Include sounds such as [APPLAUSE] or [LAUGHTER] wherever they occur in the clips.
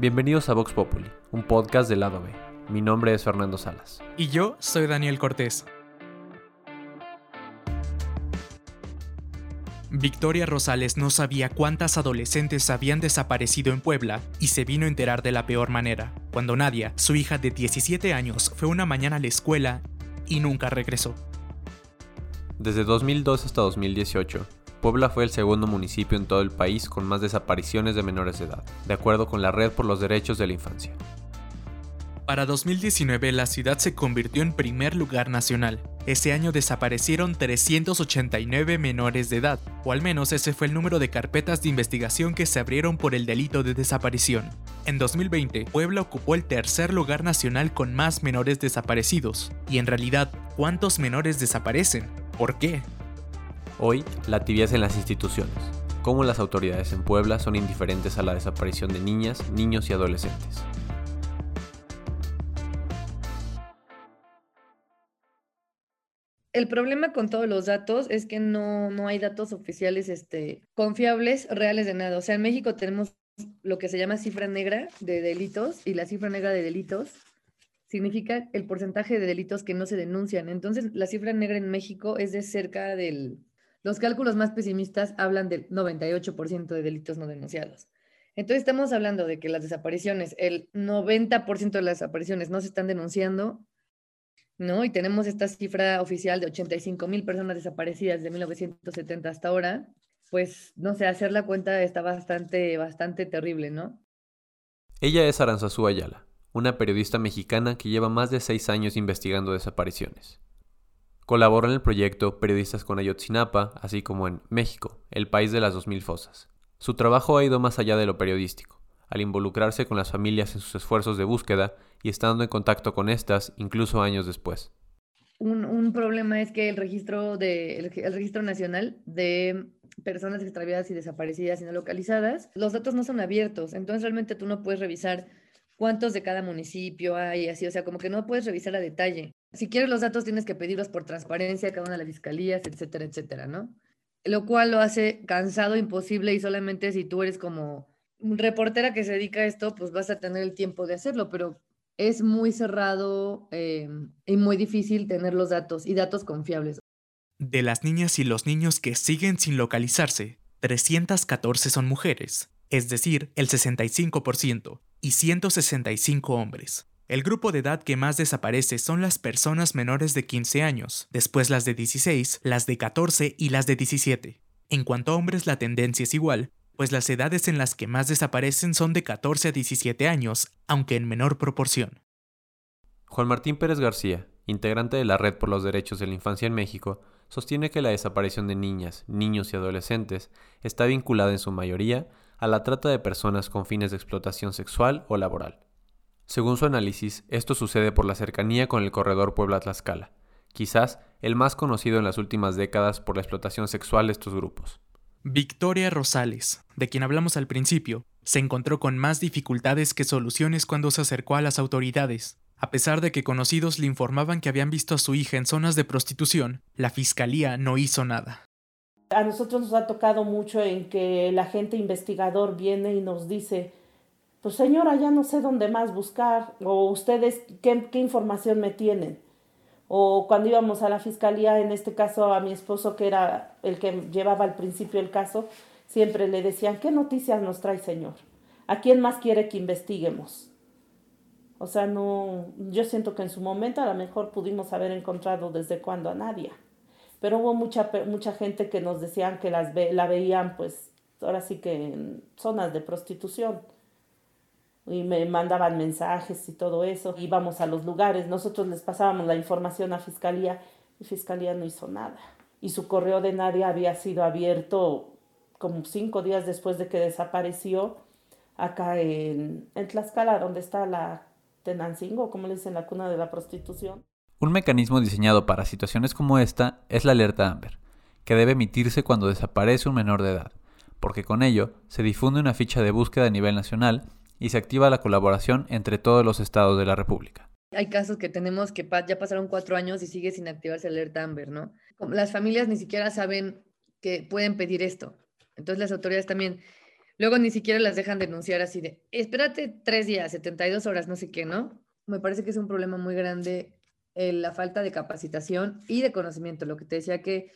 Bienvenidos a Vox Populi, un podcast del lado B. Mi nombre es Fernando Salas. Y yo soy Daniel Cortés. Victoria Rosales no sabía cuántas adolescentes habían desaparecido en Puebla y se vino a enterar de la peor manera, cuando Nadia, su hija de 17 años, fue una mañana a la escuela y nunca regresó. Desde 2002 hasta 2018, Puebla fue el segundo municipio en todo el país con más desapariciones de menores de edad, de acuerdo con la Red por los Derechos de la Infancia. Para 2019 la ciudad se convirtió en primer lugar nacional. Ese año desaparecieron 389 menores de edad, o al menos ese fue el número de carpetas de investigación que se abrieron por el delito de desaparición. En 2020, Puebla ocupó el tercer lugar nacional con más menores desaparecidos. Y en realidad, ¿cuántos menores desaparecen? ¿Por qué? Hoy, la tibieza en las instituciones. Cómo las autoridades en Puebla son indiferentes a la desaparición de niñas, niños y adolescentes. El problema con todos los datos es que no, no hay datos oficiales este, confiables, reales de nada. O sea, en México tenemos lo que se llama cifra negra de delitos y la cifra negra de delitos significa el porcentaje de delitos que no se denuncian. Entonces, la cifra negra en México es de cerca del los cálculos más pesimistas hablan del 98% de delitos no denunciados. Entonces estamos hablando de que las desapariciones, el 90% de las desapariciones no se están denunciando, ¿no? Y tenemos esta cifra oficial de 85 mil personas desaparecidas de 1970 hasta ahora, pues, no sé, hacer la cuenta está bastante, bastante terrible, ¿no? Ella es Aranzazú Ayala, una periodista mexicana que lleva más de seis años investigando desapariciones. Colaboró en el proyecto Periodistas con Ayotzinapa, así como en México, el país de las 2000 fosas. Su trabajo ha ido más allá de lo periodístico, al involucrarse con las familias en sus esfuerzos de búsqueda y estando en contacto con estas incluso años después. Un, problema es que el registro, de, el registro nacional de personas extraviadas y desaparecidas y no localizadas, los datos no son abiertos, entonces realmente tú no puedes revisar cuántos de cada municipio hay, así, o sea, como que no puedes revisar a detalle. Si quieres los datos tienes que pedirlos por transparencia a cada una de las fiscalías, etcétera, etcétera, ¿no? Lo cual lo hace cansado, imposible y solamente si tú eres como reportera que se dedica a esto, pues vas a tener el tiempo de hacerlo, pero es muy cerrado eh, y muy difícil tener los datos y datos confiables. De las niñas y los niños que siguen sin localizarse, 314 son mujeres, es decir, el 65%, y 165 hombres. El grupo de edad que más desaparece son las personas menores de 15 años, después las de 16, las de 14 y las de 17. En cuanto a hombres la tendencia es igual, pues las edades en las que más desaparecen son de 14 a 17 años, aunque en menor proporción. Juan Martín Pérez García, integrante de la Red por los Derechos de la Infancia en México, sostiene que la desaparición de niñas, niños y adolescentes está vinculada en su mayoría a la trata de personas con fines de explotación sexual o laboral. Según su análisis, esto sucede por la cercanía con el corredor Puebla-Tlaxcala, quizás el más conocido en las últimas décadas por la explotación sexual de estos grupos. Victoria Rosales, de quien hablamos al principio, se encontró con más dificultades que soluciones cuando se acercó a las autoridades. A pesar de que conocidos le informaban que habían visto a su hija en zonas de prostitución, la fiscalía no hizo nada. A nosotros nos ha tocado mucho en que el agente investigador viene y nos dice, pues señora, ya no sé dónde más buscar, o ustedes, ¿qué, qué información me tienen? O cuando íbamos a la fiscalía, en este caso a mi esposo, que era el que llevaba al principio el caso, siempre le decían, ¿qué noticias nos trae, señor? ¿A quién más quiere que investiguemos? O sea, no, yo siento que en su momento a lo mejor pudimos haber encontrado desde cuándo a nadie. Pero hubo mucha, mucha gente que nos decían que las la veían, pues, ahora sí que en zonas de prostitución y me mandaban mensajes y todo eso. Íbamos a los lugares, nosotros les pasábamos la información a Fiscalía y Fiscalía no hizo nada. Y su correo de nadie había sido abierto como cinco días después de que desapareció acá en, en Tlaxcala, donde está la Tenancingo, como le dicen, la cuna de la prostitución. Un mecanismo diseñado para situaciones como esta es la alerta Amber, que debe emitirse cuando desaparece un menor de edad, porque con ello se difunde una ficha de búsqueda a nivel nacional y se activa la colaboración entre todos los estados de la República. Hay casos que tenemos que ya pasaron cuatro años y sigue sin activarse el alerta Amber, ¿no? Las familias ni siquiera saben que pueden pedir esto. Entonces las autoridades también, Luego ni siquiera las dejan denunciar así de, espérate tres días, 72 horas, no sé qué, ¿no? Me parece que es un problema muy grande eh, la falta de capacitación y de conocimiento. Lo que te decía que,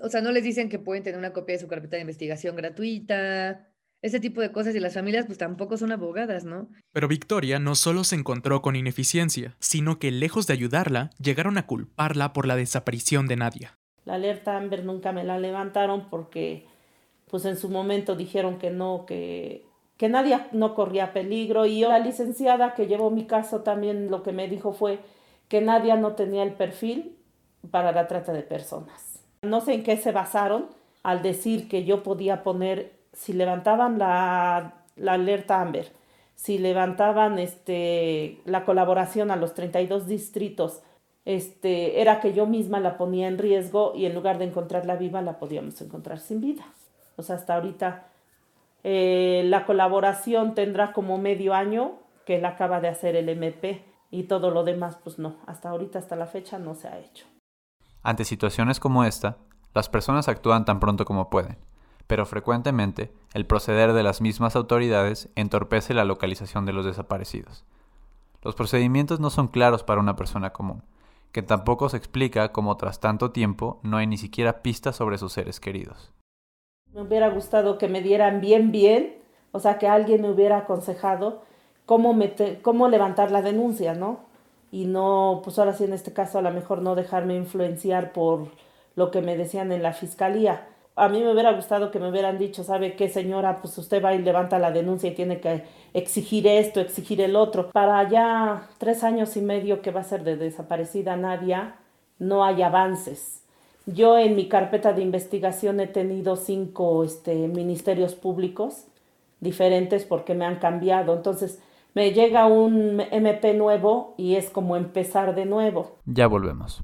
o sea, no les dicen que pueden tener una copia de su carpeta de investigación gratuita, ese tipo de cosas y las familias pues tampoco son abogadas, ¿no? Pero Victoria no solo se encontró con ineficiencia, sino que lejos de ayudarla, llegaron a culparla por la desaparición de Nadia. La alerta Amber nunca me la levantaron porque pues en su momento dijeron que no, que, que Nadia no corría peligro y yo, la licenciada que llevó mi caso también lo que me dijo fue que Nadia no tenía el perfil para la trata de personas. No sé en qué se basaron al decir que yo podía poner si levantaban la, alerta Amber, si levantaban este, la colaboración a los 32 distritos, este, era que yo misma la ponía en riesgo y en lugar de encontrarla viva la podíamos encontrar sin vida. O sea, hasta ahorita eh, la colaboración tendrá como medio año que él acaba de hacer el MP y todo lo demás, pues no, hasta ahorita, hasta la fecha no se ha hecho. Ante situaciones como esta, las personas actúan tan pronto como pueden pero frecuentemente el proceder de las mismas autoridades entorpece la localización de los desaparecidos. Los procedimientos no son claros para una persona común, que tampoco se explica cómo tras tanto tiempo no hay ni siquiera pistas sobre sus seres queridos. Me hubiera gustado que me dieran bien, bien, o sea, que alguien me hubiera aconsejado cómo, cómo levantar la denuncia, ¿no? Y no, pues ahora sí en este caso a lo mejor no dejarme influenciar por lo que me decían en la fiscalía a mí me hubiera gustado que me hubieran dicho, ¿sabe qué, señora? Pues usted va y levanta la denuncia y tiene que exigir esto, exigir el otro. Para ya tres años y medio que va a ser de desaparecida Nadia, no hay avances. Yo en mi carpeta de investigación he tenido cinco este, ministerios públicos diferentes porque me han cambiado. Entonces me llega un MP nuevo y es como empezar de nuevo. Ya volvemos.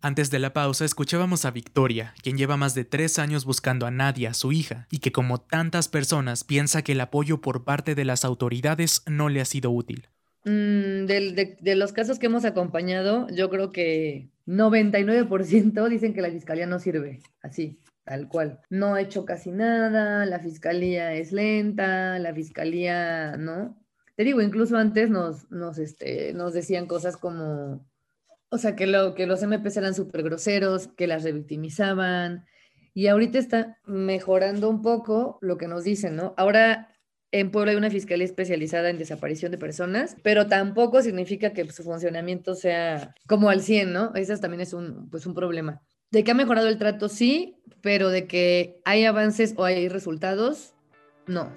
Antes de la pausa escuchábamos a Victoria, quien lleva más de tres años buscando a Nadia, su hija, y que como tantas personas piensa que el apoyo por parte de las autoridades no le ha sido útil. Mm, de, de, los casos que hemos acompañado, yo creo que 99% dicen que la fiscalía no sirve, así, tal cual. No ha hecho casi nada, la fiscalía es lenta, la fiscalía, ¿no? Te digo, incluso antes nos, nos, este, nos decían cosas como o sea, que, lo, que los MPs eran súper groseros, que las revictimizaban. Y ahorita está mejorando un poco lo que nos dicen, ¿no? Ahora en Puebla hay una fiscalía especializada en desaparición de personas, pero tampoco significa que su funcionamiento sea como al 100, ¿no? Eso también es un, pues un problema. De que ha mejorado el trato, sí, pero de que hay avances o hay resultados, no.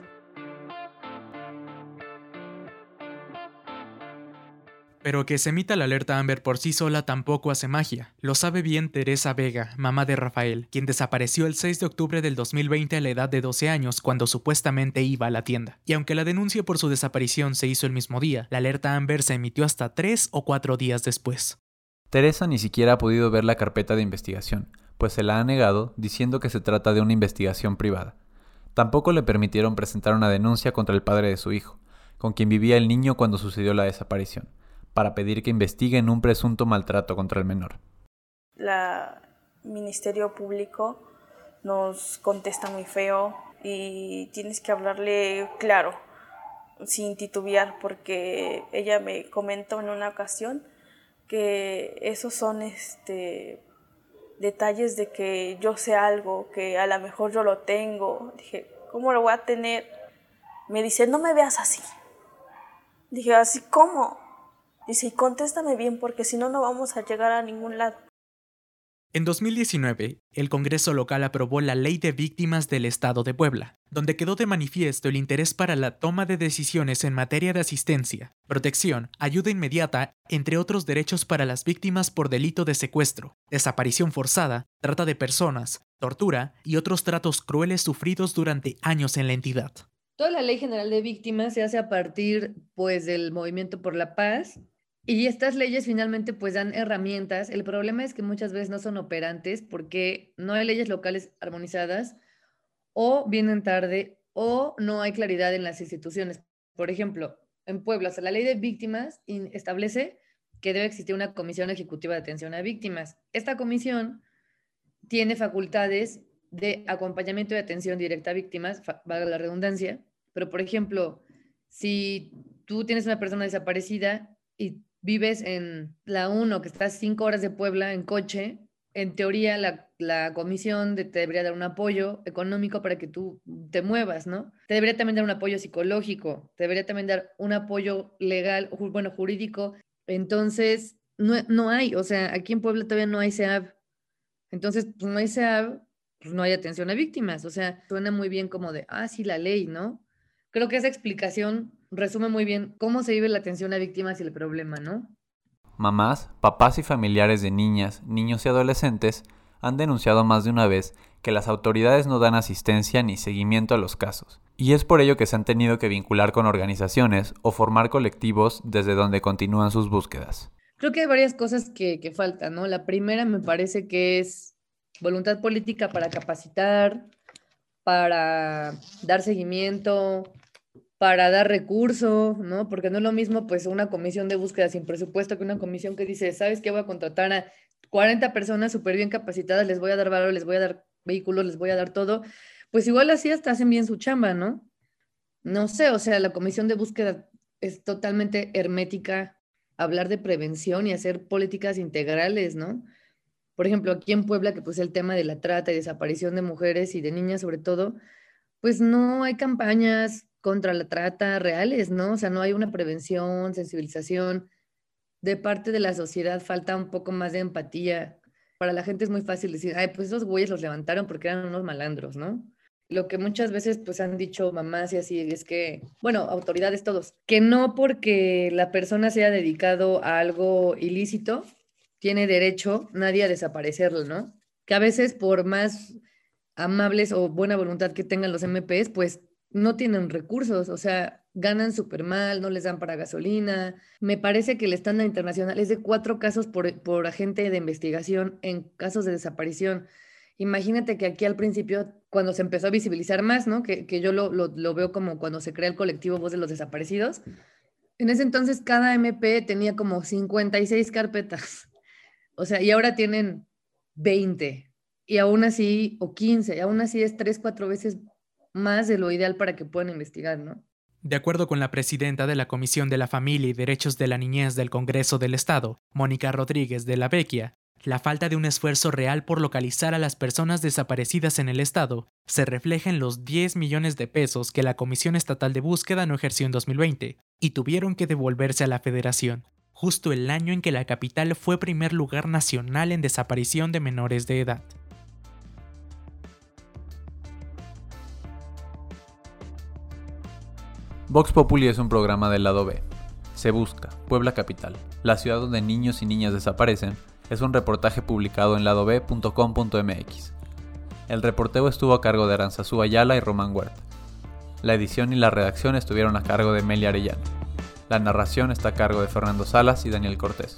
Pero que se emita la alerta Amber por sí sola tampoco hace magia. Lo sabe bien Teresa Vega, mamá de Rafael, quien desapareció el 6 de octubre del 2020 a la edad de 12 años cuando supuestamente iba a la tienda. Y aunque la denuncia por su desaparición se hizo el mismo día, la alerta Amber se emitió hasta 3 o 4 días después. Teresa ni siquiera ha podido ver la carpeta de investigación, pues se la ha negado diciendo que se trata de una investigación privada. Tampoco le permitieron presentar una denuncia contra el padre de su hijo, con quien vivía el niño cuando sucedió la desaparición para pedir que investiguen un presunto maltrato contra el menor. La Ministerio Público nos contesta muy feo y tienes que hablarle claro, sin titubear, porque ella me comentó en una ocasión que esos son este detalles de que yo sé algo, que a lo mejor yo lo tengo. Dije, ¿cómo lo voy a tener? Me dice, no me veas así. Dije, ¿así cómo? Dice, y contéstame bien porque si no, no vamos a llegar a ningún lado. En 2019, el Congreso local aprobó la Ley de Víctimas del Estado de Puebla, donde quedó de manifiesto el interés para la toma de decisiones en materia de asistencia, protección, ayuda inmediata, entre otros derechos para las víctimas por delito de secuestro, desaparición forzada, trata de personas, tortura y otros tratos crueles sufridos durante años en la entidad. Toda la Ley General de Víctimas se hace a partir pues del Movimiento por la Paz y estas leyes finalmente pues dan herramientas. El problema es que muchas veces no son operantes porque no hay leyes locales armonizadas o vienen tarde o no hay claridad en las instituciones. Por ejemplo, en Puebla, la ley de víctimas establece que debe existir una comisión ejecutiva de atención a víctimas. Esta comisión tiene facultades de acompañamiento y atención directa a víctimas, valga la redundancia, pero por ejemplo, si tú tienes una persona desaparecida y vives en la 1, que estás cinco horas de Puebla en coche, en teoría la, comisión te debería dar un apoyo económico para que tú te muevas, ¿no? Te debería también dar un apoyo psicológico, te debería también dar un apoyo legal, bueno, jurídico. Entonces, no, no hay, o sea, aquí en Puebla todavía no hay SEAB. Entonces, pues no hay SEAB, pues no hay atención a víctimas. O sea, suena muy bien como de, ah, sí, la ley, ¿no? Creo que esa explicación resume muy bien cómo se vive la atención a víctimas y el problema, ¿no? Mamás, papás y familiares de niñas, niños y adolescentes han denunciado más de una vez que las autoridades no dan asistencia ni seguimiento a los casos, y es por ello que se han tenido que vincular con organizaciones o formar colectivos desde donde continúan sus búsquedas. Creo que hay varias cosas que, que faltan, ¿no? La primera me parece que es voluntad política para capacitar, para dar seguimiento, para dar recursos, ¿no? Porque no es lo mismo pues una comisión de búsqueda sin presupuesto que una comisión que dice, ¿sabes qué? Voy a contratar a 40 personas súper bien capacitadas, les voy a dar valor, les voy a dar vehículos, les voy a dar todo. Pues igual así hasta hacen bien su chamba, ¿no? No sé, o sea, la comisión de búsqueda es totalmente hermética, hablar de prevención y hacer políticas integrales, ¿no? Por ejemplo, aquí en Puebla, que pues el tema de la trata y desaparición de mujeres y de niñas sobre todo, pues no hay campañas, contra la trata reales, ¿no? O sea, no hay una prevención, sensibilización. De parte de la sociedad falta un poco más de empatía. Para la gente es muy fácil decir, ay, pues esos güeyes los levantaron porque eran unos malandros, ¿no? Lo que muchas veces pues han dicho mamás y así es que, bueno, autoridades todos, que no porque la persona se haya dedicado a algo ilícito, tiene derecho nadie a desaparecerlo, ¿no? Que a veces por más amables o buena voluntad que tengan los MPs, pues no tienen recursos, o sea, ganan súper mal, no les dan para gasolina. Me parece que el estándar internacional es de cuatro casos por, agente de investigación en casos de desaparición. Imagínate que aquí al principio, cuando se empezó a visibilizar más, ¿no? Que, yo lo, lo, veo como cuando se crea el colectivo Voz de los Desaparecidos, en ese entonces cada MP tenía como 56 carpetas. [LAUGHS] O sea, y ahora tienen 20. Y aún así, o 15, y aún así es tres, cuatro veces más de lo ideal para que puedan investigar, ¿no? De acuerdo con la presidenta de la Comisión de la Familia y Derechos de la Niñez del Congreso del Estado, Mónica Rodríguez de la Vecchia, la falta de un esfuerzo real por localizar a las personas desaparecidas en el Estado se refleja en los 10 millones de pesos que la Comisión Estatal de Búsqueda no ejerció en 2020 y tuvieron que devolverse a la Federación, justo el año en que la capital fue primer lugar nacional en desaparición de menores de edad. Vox Populi es un programa del lado B. Se busca, Puebla Capital, la ciudad donde niños y niñas desaparecen, es un reportaje publicado en ladob.com.mx. El reporteo estuvo a cargo de Aranzazú Ayala y Román Huerta. La edición y la redacción estuvieron a cargo de Melia Arellano. La narración está a cargo de Fernando Salas y Daniel Cortés.